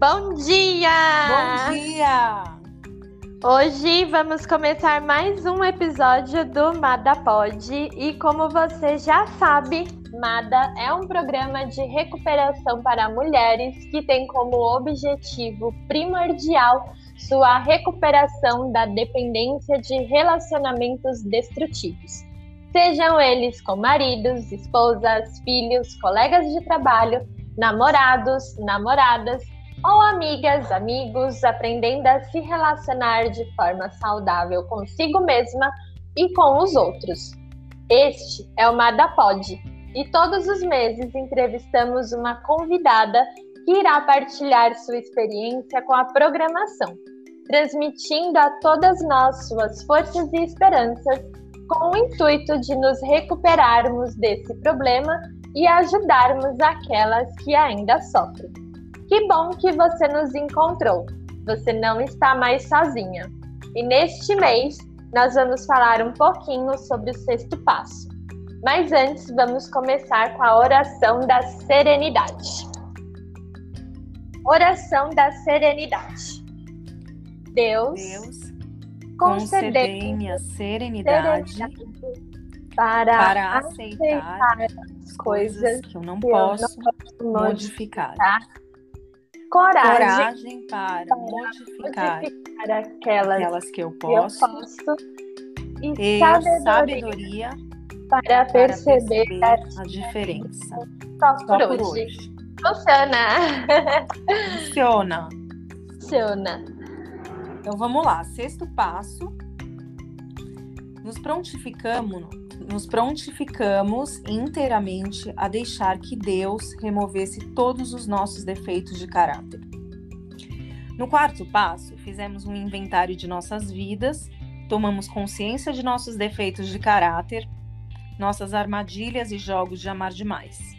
Bom dia! Bom dia! Hoje vamos começar mais um episódio do Mada Pod e como você já sabe, Mada é um programa de recuperação para mulheres que tem como objetivo primordial sua recuperação da dependência de relacionamentos destrutivos. Sejam eles com maridos, esposas, filhos, colegas de trabalho, namorados, namoradas ou amigas, amigos, aprendendo a se relacionar de forma saudável consigo mesma e com os outros. Este é o Madapod e todos os meses entrevistamos uma convidada que irá partilhar sua experiência com a programação, transmitindo a todas nós suas forças e esperanças com o intuito de nos recuperarmos desse problema e ajudarmos aquelas que ainda sofrem. Que bom que você nos encontrou. Você não está mais sozinha. E neste mês, nós vamos falar um pouquinho sobre o sexto passo. Mas antes, vamos começar com a oração da serenidade. Oração da serenidade. Deus, Deus concedei-me a serenidade, serenidade para, para aceitar, aceitar as coisas que eu não posso, eu não posso modificar. modificar coragem, coragem para, para modificar, modificar aquelas, aquelas que eu posso, eu posso e, e sabedoria, sabedoria para, perceber, para perceber a, diferença. Só por, Só por hoje. hoje. Funciona. Funciona. Funciona. Então vamos lá. Sexto passo. Nos prontificamos nos prontificamos inteiramente a deixar que Deus removesse todos os nossos defeitos de caráter. No quarto passo, fizemos um inventário de nossas vidas, tomamos consciência de nossos defeitos de caráter, nossas armadilhas e jogos de amar demais.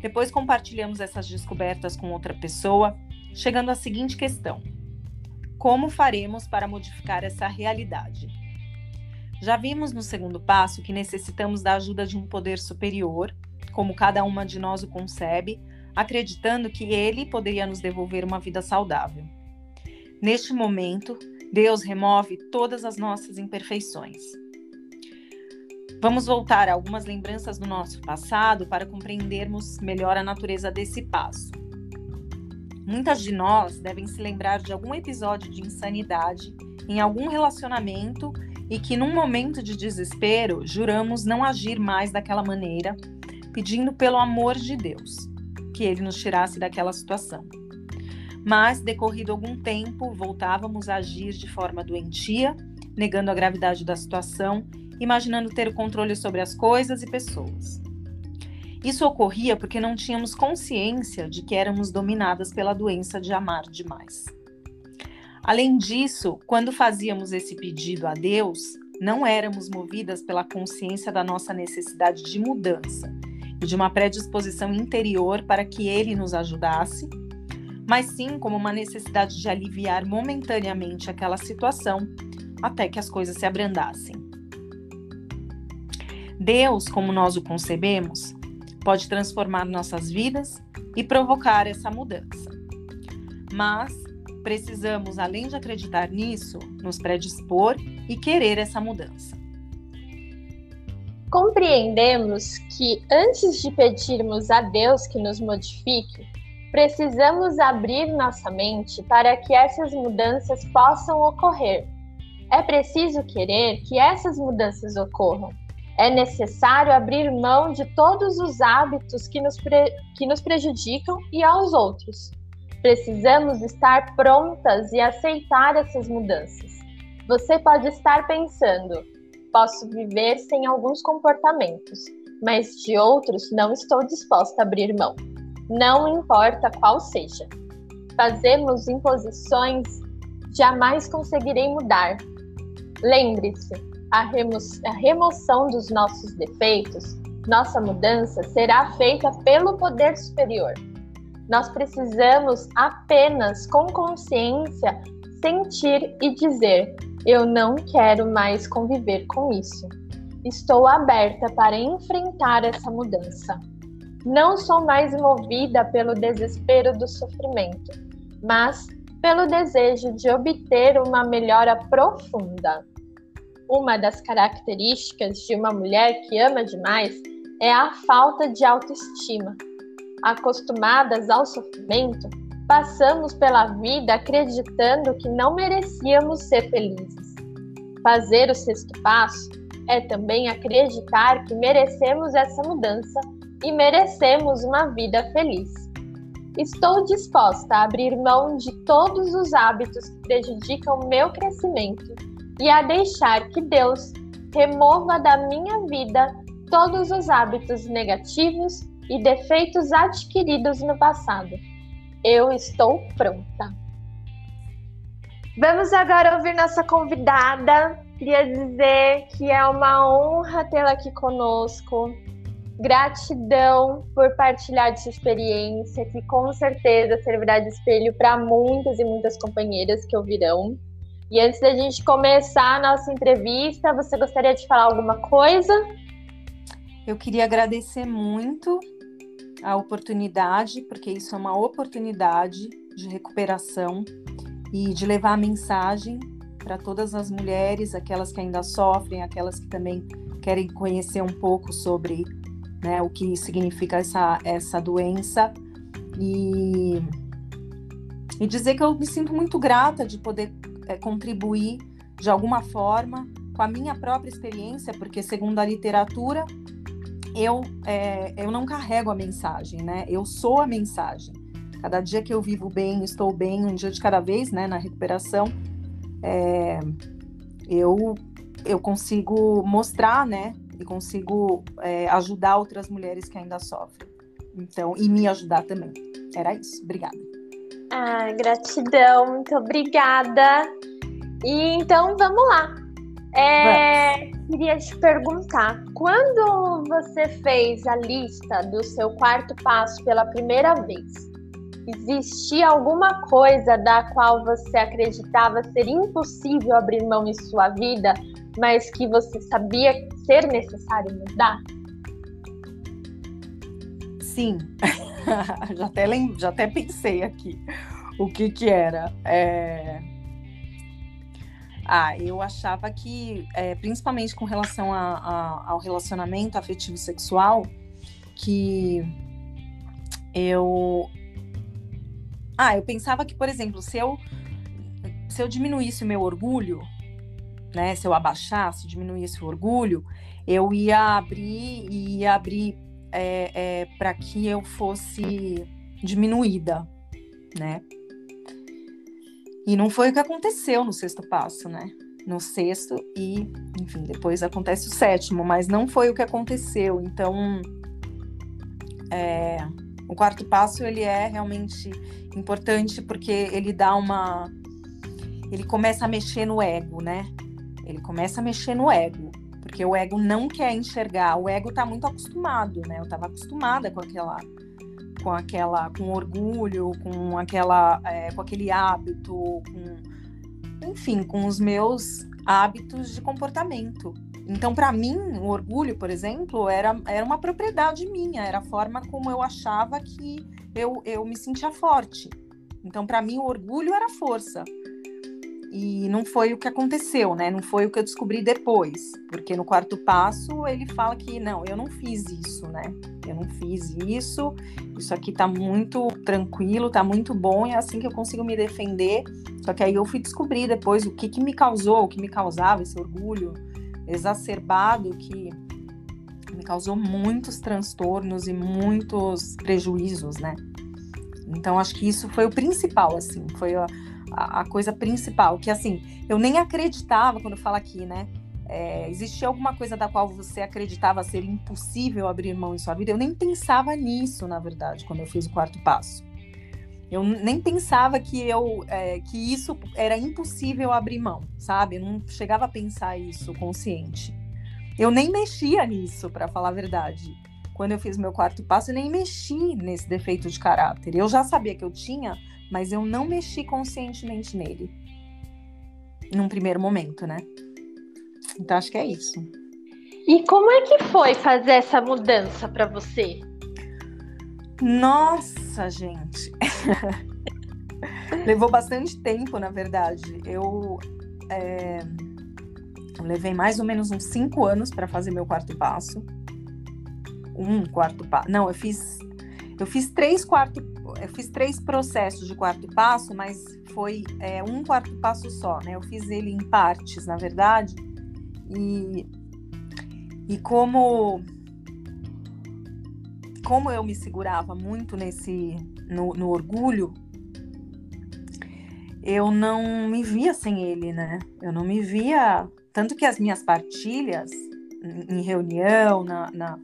Depois compartilhamos essas descobertas com outra pessoa, chegando à seguinte questão: Como faremos para modificar essa realidade? Já vimos no segundo passo que necessitamos da ajuda de um poder superior, como cada uma de nós o concebe, acreditando que ele poderia nos devolver uma vida saudável. Neste momento, Deus remove todas as nossas imperfeições. Vamos voltar a algumas lembranças do nosso passado para compreendermos melhor a natureza desse passo. Muitas de nós devem se lembrar de algum episódio de insanidade em algum relacionamento e que, num momento de desespero, juramos não agir mais daquela maneira, pedindo pelo amor de Deus que ele nos tirasse daquela situação. Mas, decorrido algum tempo, voltávamos a agir de forma doentia, negando a gravidade da situação, imaginando ter o controle sobre as coisas e pessoas. Isso ocorria porque não tínhamos consciência de que éramos dominadas pela doença de amar demais. Além disso, quando fazíamos esse pedido a Deus, não éramos movidas pela consciência da nossa necessidade de mudança e de uma predisposição interior para que Ele nos ajudasse, mas sim como uma necessidade de aliviar momentaneamente aquela situação até que as coisas se abrandassem. Deus, como nós o concebemos, pode transformar nossas vidas e provocar essa mudança. Mas precisamos, além de acreditar nisso, nos predispor e querer essa mudança. Compreendemos que antes de pedirmos a Deus que nos modifique, precisamos abrir nossa mente para que essas mudanças possam ocorrer. É preciso querer que essas mudanças ocorram. É necessário abrir mão de todos os hábitos que nos, que nos prejudicam e aos outros. Precisamos estar prontas e aceitar essas mudanças. Você pode estar pensando: posso viver sem alguns comportamentos, mas de outros não estou disposta a abrir mão. Não importa qual seja. Fazemos imposições, jamais conseguirei mudar. Lembre-se, a, remo a remoção dos nossos defeitos, nossa mudança será feita pelo poder superior nós precisamos apenas, com consciência, sentir e dizer: eu não quero mais conviver com isso. Estou aberta para enfrentar essa mudança. não sou mais movida pelo desespero do sofrimento, mas pelo desejo de obter uma melhora profunda. Uma das características de uma mulher que ama demais é a falta de autoestima. Acostumadas ao sofrimento, passamos pela vida acreditando que não merecíamos ser felizes. Fazer o sexto passo é também acreditar que merecemos essa mudança e merecemos uma vida feliz. Estou disposta a abrir mão de todos os hábitos que prejudicam o meu crescimento e a deixar que Deus remova da minha vida todos os hábitos negativos e defeitos adquiridos no passado. Eu estou pronta. Vamos agora ouvir nossa convidada. Queria dizer que é uma honra tê-la aqui conosco. Gratidão por partilhar de sua experiência, que com certeza servirá de espelho para muitas e muitas companheiras que ouvirão. E antes da gente começar a nossa entrevista, você gostaria de falar alguma coisa? Eu queria agradecer muito a oportunidade, porque isso é uma oportunidade de recuperação e de levar a mensagem para todas as mulheres, aquelas que ainda sofrem, aquelas que também querem conhecer um pouco sobre né, o que significa essa, essa doença. E, e dizer que eu me sinto muito grata de poder é, contribuir de alguma forma com a minha própria experiência, porque segundo a literatura eu, é, eu não carrego a mensagem, né? Eu sou a mensagem. Cada dia que eu vivo bem, estou bem, um dia de cada vez, né? Na recuperação, é, eu, eu consigo mostrar, né? E consigo é, ajudar outras mulheres que ainda sofrem. Então, e me ajudar também. Era isso. Obrigada. Ah, gratidão, muito obrigada. E então vamos lá. É, queria te perguntar, quando você fez a lista do seu quarto passo pela primeira vez, existia alguma coisa da qual você acreditava ser impossível abrir mão em sua vida, mas que você sabia ser necessário mudar? Sim, já, até lem... já até pensei aqui o que que era. É ah, eu achava que, é, principalmente com relação a, a, ao relacionamento afetivo sexual, que eu. Ah, eu pensava que, por exemplo, se eu, se eu diminuísse o meu orgulho, né, se eu abaixasse, diminuísse o orgulho, eu ia abrir e ia abrir é, é, para que eu fosse diminuída, né? E não foi o que aconteceu no sexto passo, né? No sexto e, enfim, depois acontece o sétimo, mas não foi o que aconteceu. Então, é, o quarto passo ele é realmente importante porque ele dá uma, ele começa a mexer no ego, né? Ele começa a mexer no ego, porque o ego não quer enxergar. O ego tá muito acostumado, né? Eu tava acostumada com aquela com aquela, com orgulho, com aquela, é, com aquele hábito, com, enfim, com os meus hábitos de comportamento. Então, para mim, o orgulho, por exemplo, era, era uma propriedade minha, era a forma como eu achava que eu, eu me sentia forte. Então, para mim, o orgulho era força. E não foi o que aconteceu, né? Não foi o que eu descobri depois, porque no quarto passo ele fala que não, eu não fiz isso, né? Eu não fiz isso. Isso aqui tá muito tranquilo, tá muito bom, e é assim que eu consigo me defender. Só que aí eu fui descobrir depois o que que me causou, o que me causava esse orgulho exacerbado que me causou muitos transtornos e muitos prejuízos, né? Então acho que isso foi o principal, assim, foi a a, coisa principal, que assim, eu nem acreditava quando falo aqui, né? É, existia alguma coisa da qual você acreditava ser impossível abrir mão em sua vida? Eu nem pensava nisso, na verdade, quando eu fiz o quarto passo. Eu nem pensava que eu é, que isso era impossível abrir mão, sabe? Eu não chegava a pensar isso consciente. Eu nem mexia nisso, para falar a verdade. Quando eu fiz meu quarto passo, eu nem mexi nesse defeito de caráter. Eu já sabia que eu tinha, mas eu não mexi conscientemente nele. Num primeiro momento, né? Então acho que é isso. E como é que foi fazer essa mudança para você? Nossa, gente. Levou bastante tempo, na verdade. Eu, é, eu levei mais ou menos uns cinco anos para fazer meu quarto passo. Um quarto passo. Não, eu fiz. Eu fiz três quarto, eu fiz três processos de quarto passo, mas foi é, um quarto passo só, né? Eu fiz ele em partes, na verdade. E, e como como eu me segurava muito nesse no, no orgulho, eu não me via sem ele, né? Eu não me via. Tanto que as minhas partilhas em reunião, na, na,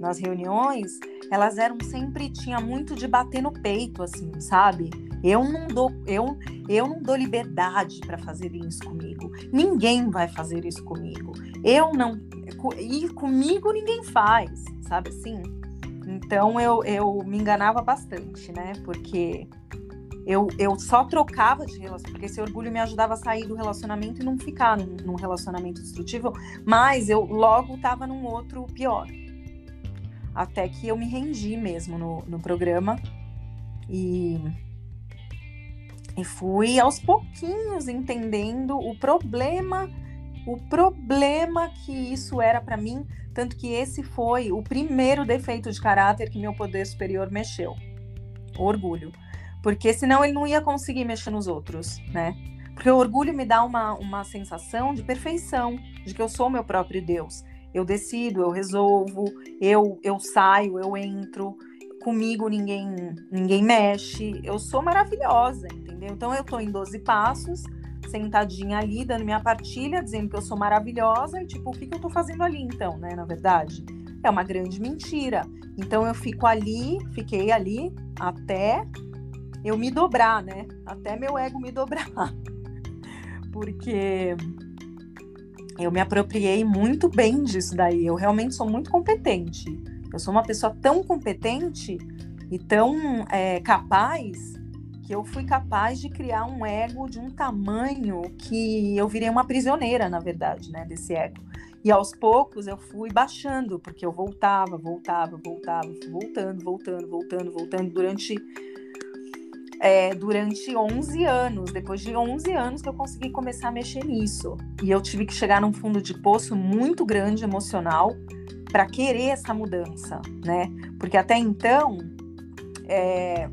nas reuniões, elas eram sempre. Tinha muito de bater no peito, assim, sabe? Eu não dou, eu, eu não dou liberdade para fazer isso comigo. Ninguém vai fazer isso comigo. Eu não. E comigo ninguém faz, sabe assim? Então eu, eu me enganava bastante, né? Porque eu, eu só trocava de relacionamento, porque esse orgulho me ajudava a sair do relacionamento e não ficar num, num relacionamento destrutivo, mas eu logo estava num outro pior. Até que eu me rendi mesmo no, no programa e, e fui aos pouquinhos entendendo o problema, o problema que isso era para mim, tanto que esse foi o primeiro defeito de caráter que meu poder superior mexeu. O orgulho porque senão ele não ia conseguir mexer nos outros, né? Porque o orgulho me dá uma, uma sensação de perfeição, de que eu sou meu próprio Deus. Eu decido, eu resolvo, eu, eu saio, eu entro, comigo ninguém ninguém mexe, eu sou maravilhosa, entendeu? Então eu tô em 12 passos, sentadinha ali, dando minha partilha, dizendo que eu sou maravilhosa, e tipo, o que, que eu tô fazendo ali então, né? Na verdade, é uma grande mentira. Então eu fico ali, fiquei ali até eu me dobrar, né? Até meu ego me dobrar. Porque eu me apropriei muito bem disso daí. Eu realmente sou muito competente. Eu sou uma pessoa tão competente e tão é, capaz que eu fui capaz de criar um ego de um tamanho que eu virei uma prisioneira, na verdade, né, desse ego. E aos poucos eu fui baixando, porque eu voltava, voltava, voltava, voltando, voltando, voltando, voltando durante é, durante 11 anos. Depois de 11 anos que eu consegui começar a mexer nisso. E eu tive que chegar num fundo de poço muito grande emocional para querer essa mudança, né? Porque até então é,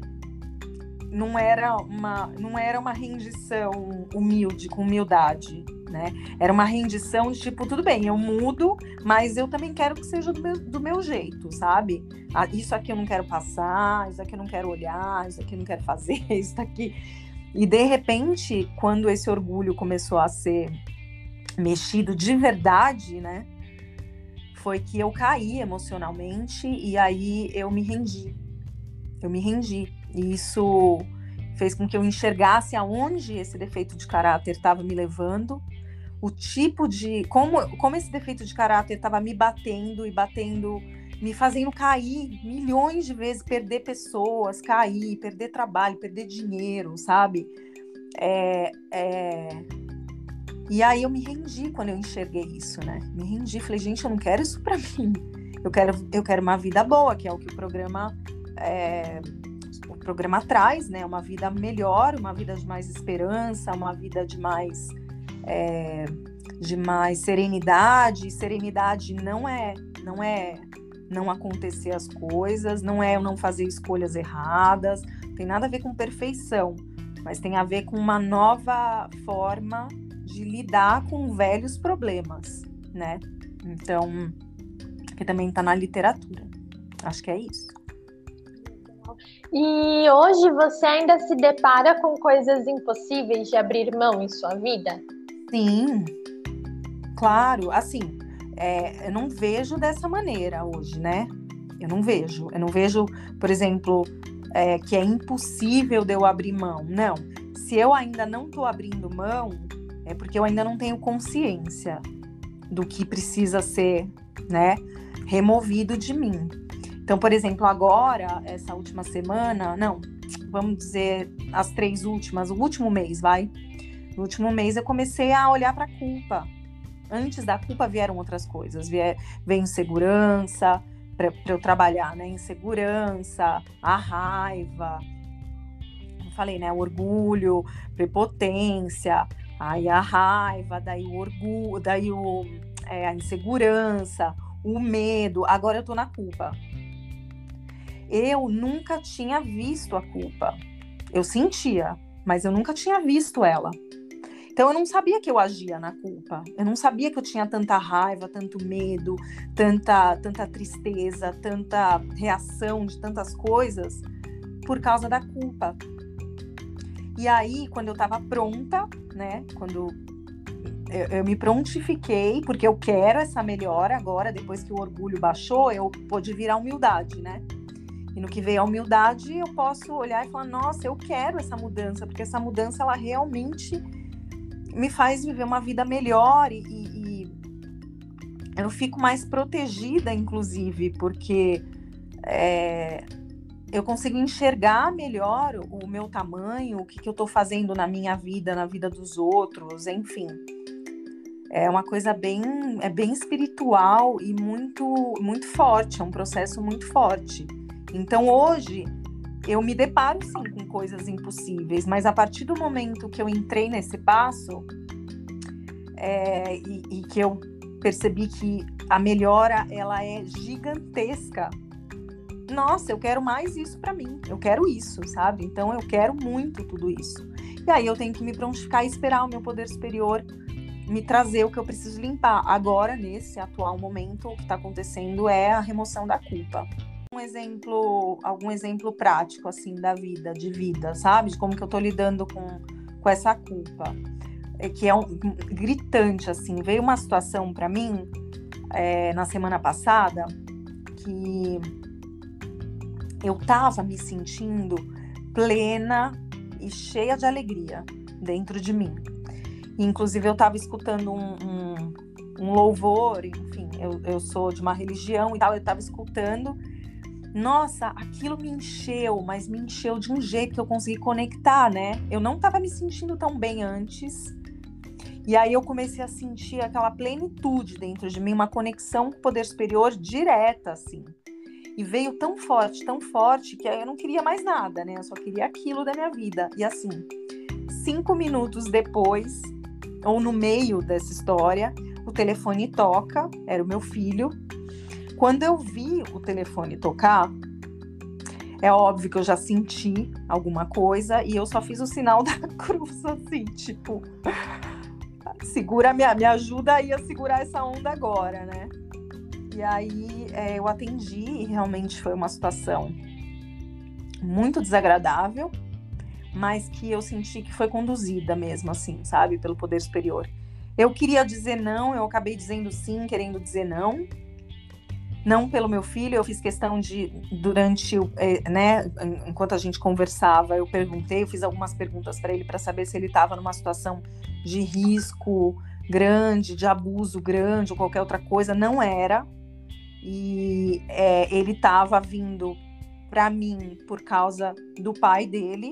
não era uma não era uma rendição humilde com humildade né? Era uma rendição de tipo, tudo bem, eu mudo, mas eu também quero que seja do meu, do meu jeito, sabe? Ah, isso aqui eu não quero passar, isso aqui eu não quero olhar, isso aqui eu não quero fazer, isso aqui. E de repente, quando esse orgulho começou a ser mexido de verdade, né? Foi que eu caí emocionalmente e aí eu me rendi. Eu me rendi. E isso fez com que eu enxergasse aonde esse defeito de caráter estava me levando o tipo de. Como, como esse defeito de caráter estava me batendo e batendo, me fazendo cair milhões de vezes, perder pessoas, cair, perder trabalho, perder dinheiro, sabe? É, é... E aí eu me rendi quando eu enxerguei isso, né? Me rendi, falei, gente, eu não quero isso para mim. Eu quero, eu quero uma vida boa, que é o que o programa. É... O programa traz, né? Uma vida melhor, uma vida de mais esperança, uma vida de mais é, de mais serenidade. Serenidade não é, não é não acontecer as coisas, não é eu não fazer escolhas erradas, tem nada a ver com perfeição, mas tem a ver com uma nova forma de lidar com velhos problemas, né? Então, que também está na literatura. Acho que é isso. E hoje você ainda se depara com coisas impossíveis de abrir mão em sua vida? Sim, claro. Assim, é, eu não vejo dessa maneira hoje, né? Eu não vejo. Eu não vejo, por exemplo, é, que é impossível de eu abrir mão. Não. Se eu ainda não estou abrindo mão, é porque eu ainda não tenho consciência do que precisa ser, né, removido de mim. Então, por exemplo, agora, essa última semana, não, vamos dizer as três últimas, o último mês, vai. No último mês eu comecei a olhar para a culpa. Antes da culpa vieram outras coisas. Veio segurança, para eu trabalhar, né? Insegurança, a raiva, falei, né? O orgulho, prepotência, aí a raiva, daí o orgulho, daí o, é, a insegurança, o medo. Agora eu tô na culpa. Eu nunca tinha visto a culpa. Eu sentia, mas eu nunca tinha visto ela. Então eu não sabia que eu agia na culpa. Eu não sabia que eu tinha tanta raiva, tanto medo, tanta tanta tristeza, tanta reação de tantas coisas por causa da culpa. E aí, quando eu estava pronta, né, quando eu, eu, me prontifiquei, porque eu quero essa melhora agora, depois que o orgulho baixou, eu pude vir a humildade, né? E no que veio a humildade, eu posso olhar e falar: nossa, eu quero essa mudança, porque essa mudança ela realmente me faz viver uma vida melhor e, e eu fico mais protegida, inclusive, porque é, eu consigo enxergar melhor o meu tamanho, o que, que eu estou fazendo na minha vida, na vida dos outros, enfim. É uma coisa bem, é bem espiritual e muito, muito forte, é um processo muito forte. Então hoje eu me deparo sim com coisas impossíveis, mas a partir do momento que eu entrei nesse passo é, e, e que eu percebi que a melhora ela é gigantesca, nossa, eu quero mais isso para mim, eu quero isso, sabe? Então eu quero muito tudo isso. E aí eu tenho que me prontificar e esperar o meu poder superior me trazer o que eu preciso limpar. Agora, nesse atual momento, o que está acontecendo é a remoção da culpa um exemplo, algum exemplo prático assim da vida, de vida, sabe? De como que eu tô lidando com, com essa culpa. É que é um, gritante assim. Veio uma situação para mim é, na semana passada que eu tava me sentindo plena e cheia de alegria dentro de mim. Inclusive eu tava escutando um, um, um louvor, enfim, eu, eu sou de uma religião e tal, eu tava escutando nossa, aquilo me encheu, mas me encheu de um jeito que eu consegui conectar, né? Eu não estava me sentindo tão bem antes. E aí eu comecei a sentir aquela plenitude dentro de mim, uma conexão com o poder superior direta, assim. E veio tão forte, tão forte, que eu não queria mais nada, né? Eu só queria aquilo da minha vida. E assim, cinco minutos depois, ou no meio dessa história, o telefone toca, era o meu filho, quando eu vi o telefone tocar, é óbvio que eu já senti alguma coisa e eu só fiz o sinal da cruz, assim, tipo, segura, me, me ajuda aí a segurar essa onda agora, né? E aí é, eu atendi e realmente foi uma situação muito desagradável, mas que eu senti que foi conduzida mesmo, assim, sabe, pelo poder superior. Eu queria dizer não, eu acabei dizendo sim, querendo dizer não, não pelo meu filho, eu fiz questão de, durante, é, né, enquanto a gente conversava, eu perguntei, eu fiz algumas perguntas para ele para saber se ele estava numa situação de risco grande, de abuso grande ou qualquer outra coisa. Não era. E é, ele estava vindo para mim por causa do pai dele,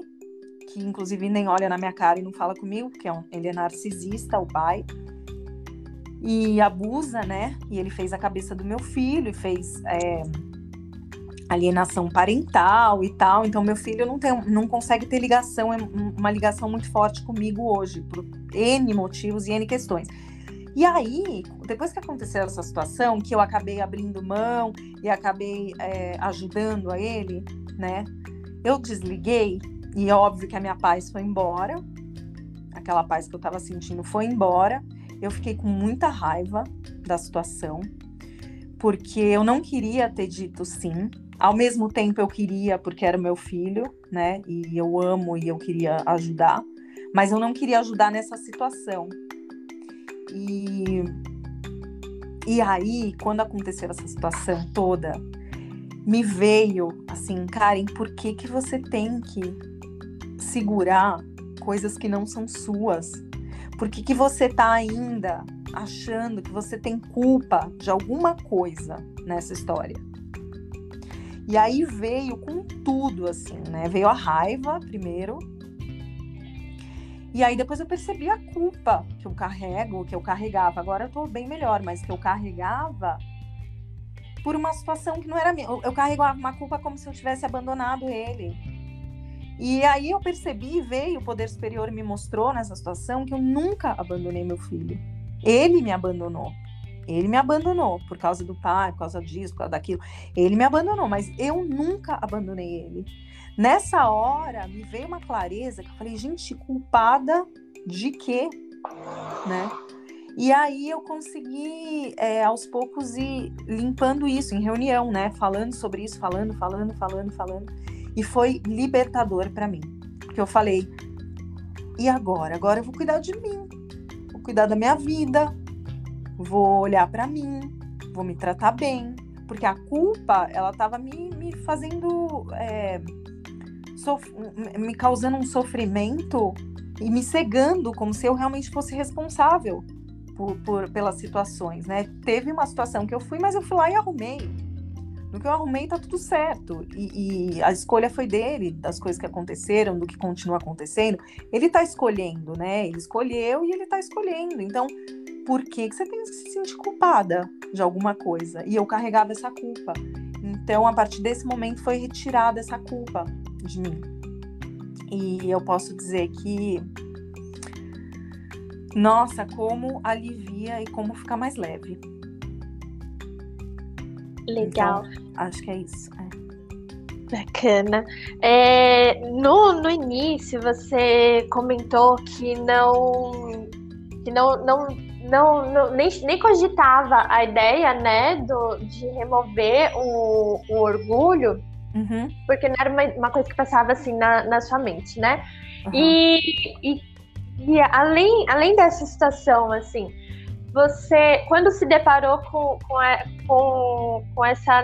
que inclusive nem olha na minha cara e não fala comigo, porque é um, ele é narcisista, o pai e abusa, né? E ele fez a cabeça do meu filho e fez é, alienação parental e tal. Então, meu filho não, tem, não consegue ter ligação, é uma ligação muito forte comigo hoje, por N motivos e N questões. E aí, depois que aconteceu essa situação, que eu acabei abrindo mão e acabei é, ajudando a ele, né? Eu desliguei e é óbvio que a minha paz foi embora. Aquela paz que eu tava sentindo foi embora. Eu fiquei com muita raiva da situação, porque eu não queria ter dito sim. Ao mesmo tempo eu queria, porque era meu filho, né? E eu amo e eu queria ajudar, mas eu não queria ajudar nessa situação. E e aí, quando aconteceu essa situação toda, me veio assim, Karen, por que que você tem que segurar coisas que não são suas? Por que, que você está ainda achando que você tem culpa de alguma coisa nessa história? E aí veio com tudo, assim, né? Veio a raiva primeiro. E aí depois eu percebi a culpa que eu carrego, que eu carregava. Agora eu tô bem melhor, mas que eu carregava por uma situação que não era minha. Eu, eu carregava uma culpa como se eu tivesse abandonado ele. E aí eu percebi, veio o poder superior e me mostrou nessa situação que eu nunca abandonei meu filho. Ele me abandonou. Ele me abandonou por causa do pai, por causa disso, por causa daquilo. Ele me abandonou, mas eu nunca abandonei ele. Nessa hora me veio uma clareza que eu falei, gente, culpada de quê? Né? E aí eu consegui, é, aos poucos, ir limpando isso em reunião, né? Falando sobre isso, falando, falando, falando, falando. E foi libertador para mim. Porque eu falei, e agora? Agora eu vou cuidar de mim. Vou cuidar da minha vida. Vou olhar para mim. Vou me tratar bem. Porque a culpa, ela tava me, me fazendo... É, me causando um sofrimento e me cegando como se eu realmente fosse responsável por, por, pelas situações, né? Teve uma situação que eu fui, mas eu fui lá e arrumei. No que eu arrumei, tá tudo certo. E, e, a escolha foi dele, das coisas que aconteceram, do que continua acontecendo. Ele tá escolhendo, né? Ele escolheu e ele tá escolhendo. Então, por que, que você tem que se sentir culpada de alguma coisa? E eu carregava essa culpa. Então, a partir desse momento, foi retirada essa culpa de mim. E eu posso dizer que nossa, como alivia e como fica mais leve. Legal. Então, acho que é isso. É. Bacana. É, no, no início você comentou que não que não, não, não, não nem, nem cogitava a ideia né, do, de remover o, o orgulho, uhum. porque não era uma, uma, coisa que passava assim na, na sua mente, né? Uhum. E, e e além, além dessa situação, assim, você, quando se deparou com, com, com, com essa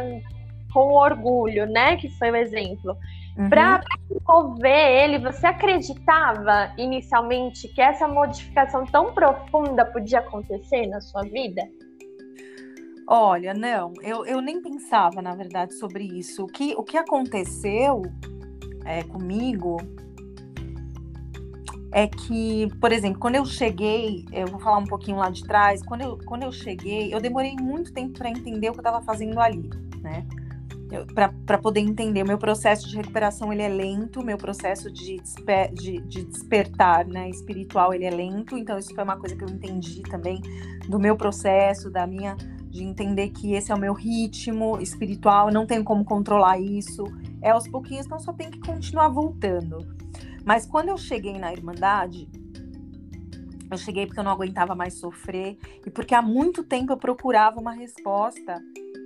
com o orgulho, né, que foi o exemplo, uhum. para envolver ele, você acreditava inicialmente que essa modificação tão profunda podia acontecer na sua vida? Olha, não, eu, eu nem pensava, na verdade, sobre isso. O que, o que aconteceu é, comigo é que, por exemplo, quando eu cheguei, eu vou falar um pouquinho lá de trás, quando eu, quando eu cheguei, eu demorei muito tempo para entender o que eu estava fazendo ali, né? Para poder entender, o meu processo de recuperação ele é lento, meu processo de, desper, de, de, despertar né, espiritual ele é lento, então isso foi uma coisa que eu entendi também do meu processo, da minha de entender que esse é o meu ritmo espiritual, não tenho como controlar isso, é aos pouquinhos, então só tem que continuar voltando. Mas quando eu cheguei na Irmandade, eu cheguei porque eu não aguentava mais sofrer e porque há muito tempo eu procurava uma resposta.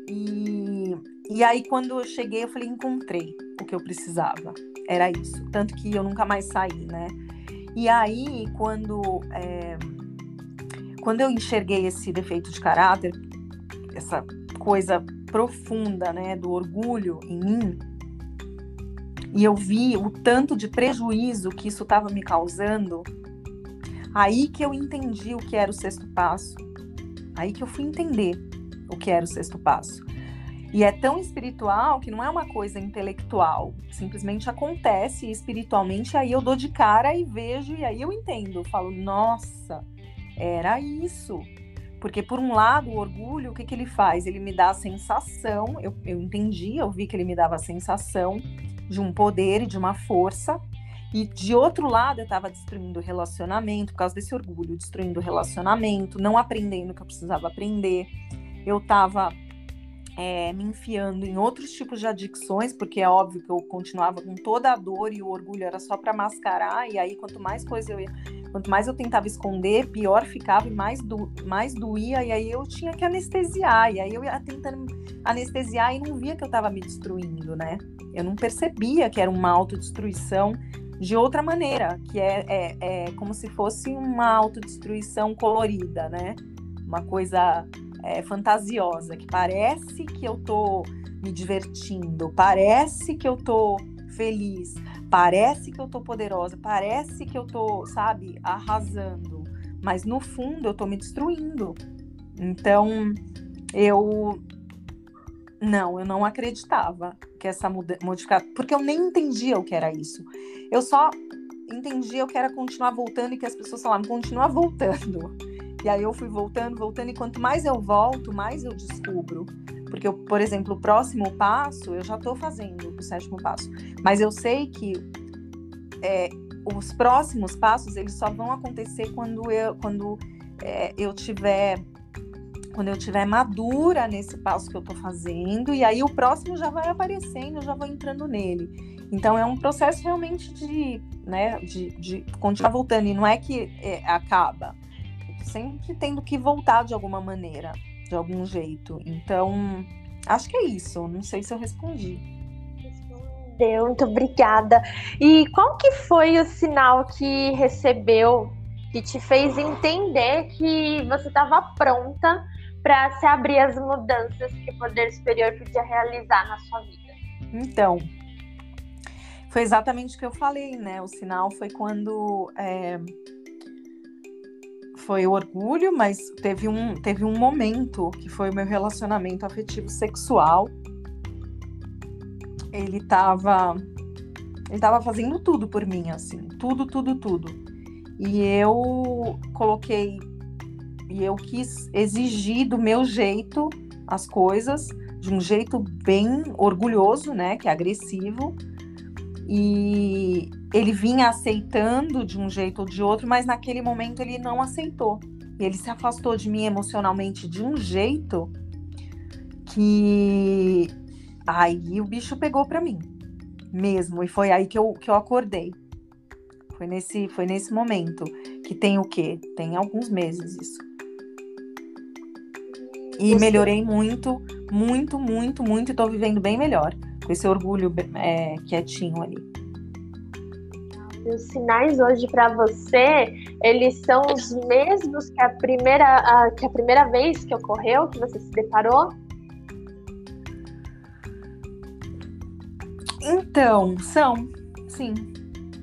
E, e aí, quando eu cheguei, eu falei: encontrei o que eu precisava. Era isso. Tanto que eu nunca mais saí, né? E aí, quando, é, quando eu enxerguei esse defeito de caráter, essa coisa profunda, né, do orgulho em mim, e eu vi o tanto de prejuízo que isso estava me causando, aí que eu entendi o que era o sexto passo. Aí que eu fui entender o que era o sexto passo. E é tão espiritual que não é uma coisa intelectual, simplesmente acontece espiritualmente, aí eu dou de cara e vejo, e aí eu entendo, eu falo, nossa, era isso. Porque, por um lado, o orgulho, o que, que ele faz? Ele me dá a sensação, eu, eu entendi, eu vi que ele me dava a sensação de um poder e de uma força. E de outro lado, eu estava destruindo o relacionamento, por causa desse orgulho, destruindo o relacionamento, não aprendendo o que eu precisava aprender. Eu estava é, me enfiando em outros tipos de adicções, porque é óbvio que eu continuava com toda a dor e o orgulho era só para mascarar, e aí quanto mais coisa eu ia, quanto mais eu tentava esconder, pior ficava e mais, do, mais doía, e aí eu tinha que anestesiar, e aí eu ia tentando anestesiar e não via que eu estava me destruindo, né? Eu não percebia que era uma autodestruição de outra maneira, que é, é, é como se fosse uma autodestruição colorida, né? Uma coisa é, fantasiosa, que parece que eu tô me divertindo, parece que eu tô feliz, parece que eu tô poderosa, parece que eu tô, sabe, arrasando, mas no fundo eu tô me destruindo. Então, eu não, eu não acreditava que essa modificação, porque eu nem entendia o que era isso. Eu só entendia que era continuar voltando e que as pessoas falavam, continua voltando. E aí eu fui voltando, voltando, e quanto mais eu volto, mais eu descubro. porque, eu, por exemplo, o próximo passo, eu já estou fazendo o sétimo passo, mas eu sei que é, os próximos passos, eles só vão acontecer quando eu, quando, é, eu tiver quando eu tiver madura nesse passo que eu estou fazendo, e aí o próximo já vai aparecendo, eu já vou entrando nele. Então é um processo realmente de, né, de, de continuar voltando, e não é que é, acaba. sempre tendo que voltar de alguma maneira de algum jeito. Então, acho que é isso. Não sei se eu respondi. Respondeu, muito obrigada. E qual que foi o sinal que recebeu que te fez entender que você estava pronta para se abrir as mudanças que o poder superior podia realizar na sua vida? Então, foi exatamente o que eu falei, né? O sinal foi quando é, foi o orgulho, mas teve um, teve um momento que foi o meu relacionamento afetivo sexual. Ele tava. Ele tava fazendo tudo por mim, assim. Tudo, tudo, tudo. E eu coloquei. E eu quis exigir do meu jeito as coisas, de um jeito bem orgulhoso, né? Que é agressivo. E ele vinha aceitando de um jeito ou de outro, mas naquele momento ele não aceitou. Ele se afastou de mim emocionalmente de um jeito que aí o bicho pegou para mim mesmo e foi aí que eu, que eu acordei. Foi nesse foi nesse momento que tem o quê? Tem alguns meses isso. E Você... melhorei muito, muito, muito, muito e tô vivendo bem melhor com esse orgulho é, quietinho ali os sinais hoje para você, eles são os mesmos que a primeira, a, que a primeira vez que ocorreu, que você se deparou? Então, são, sim,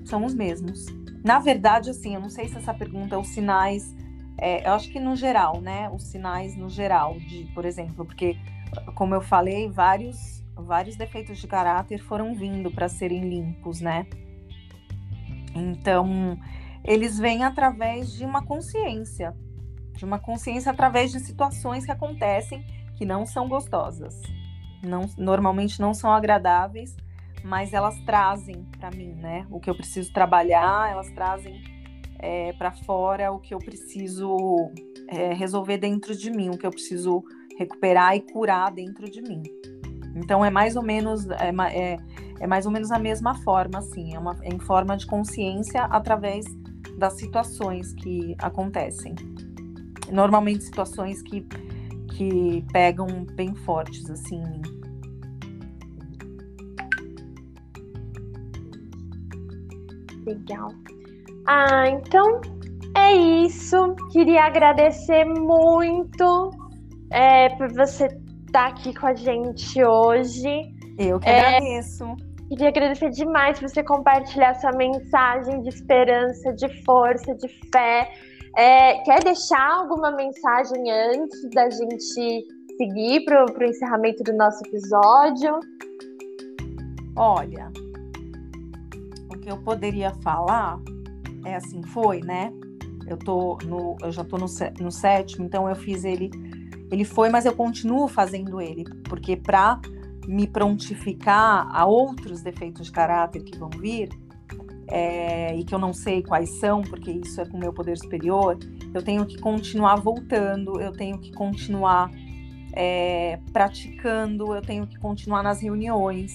são os mesmos. Na verdade, assim, eu não sei se essa pergunta, os sinais, é, eu acho que no geral, né? Os sinais no geral, de, por exemplo, porque, como eu falei, vários, vários defeitos de caráter foram vindo para serem limpos, né? Então, eles vêm através de uma consciência, de uma consciência através de situações que acontecem que não são gostosas, não, normalmente não são agradáveis, mas elas trazem para mim, né, o que eu preciso trabalhar, elas trazem é, para fora o que eu preciso é, resolver dentro de mim, o que eu preciso recuperar e curar dentro de mim. Então é mais ou menos é, é é mais ou menos a mesma forma, assim, é, uma, é em forma de consciência através das situações que acontecem. Normalmente situações que, que pegam bem fortes, assim. Legal. Ah, então é isso. Queria agradecer muito é, por você estar tá aqui com a gente hoje. Eu que é, agradeço. Queria agradecer demais por você compartilhar sua mensagem de esperança, de força, de fé. É, quer deixar alguma mensagem antes da gente seguir para o encerramento do nosso episódio? Olha, o que eu poderia falar é assim, foi, né? Eu tô no, eu já tô no, no sétimo, então eu fiz ele, ele foi, mas eu continuo fazendo ele, porque para me prontificar a outros defeitos de caráter que vão vir, é, e que eu não sei quais são, porque isso é com o meu poder superior, eu tenho que continuar voltando, eu tenho que continuar é, praticando, eu tenho que continuar nas reuniões.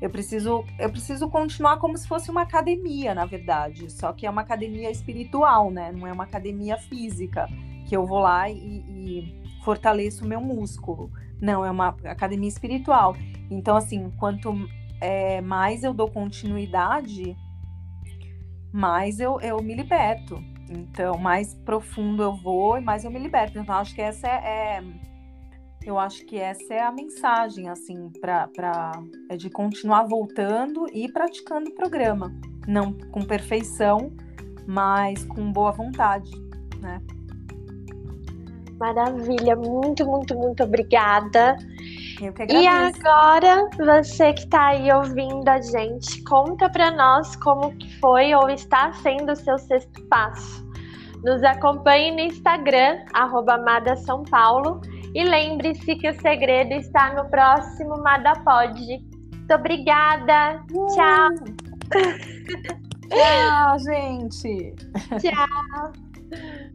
Eu preciso, eu preciso continuar como se fosse uma academia, na verdade. Só que é uma academia espiritual, né? Não é uma academia física que eu vou lá e, e fortaleço o meu músculo. Não, é uma academia espiritual. Então, assim, quanto é, mais eu dou continuidade, mais eu, eu me liberto. Então, mais profundo eu vou e mais eu me liberto. Então, acho que essa é, é eu acho que essa é a mensagem, assim, para é de continuar voltando e praticando o programa. Não com perfeição, mas com boa vontade, né? Maravilha, muito, muito, muito obrigada. Eu que agradeço. E agora, você que está aí ouvindo a gente, conta para nós como foi ou está sendo o seu sexto passo. Nos acompanhe no Instagram, arroba São Paulo, E lembre-se que o segredo está no próximo Madapod. Muito obrigada. Uh! Tchau. Tchau, gente. Tchau.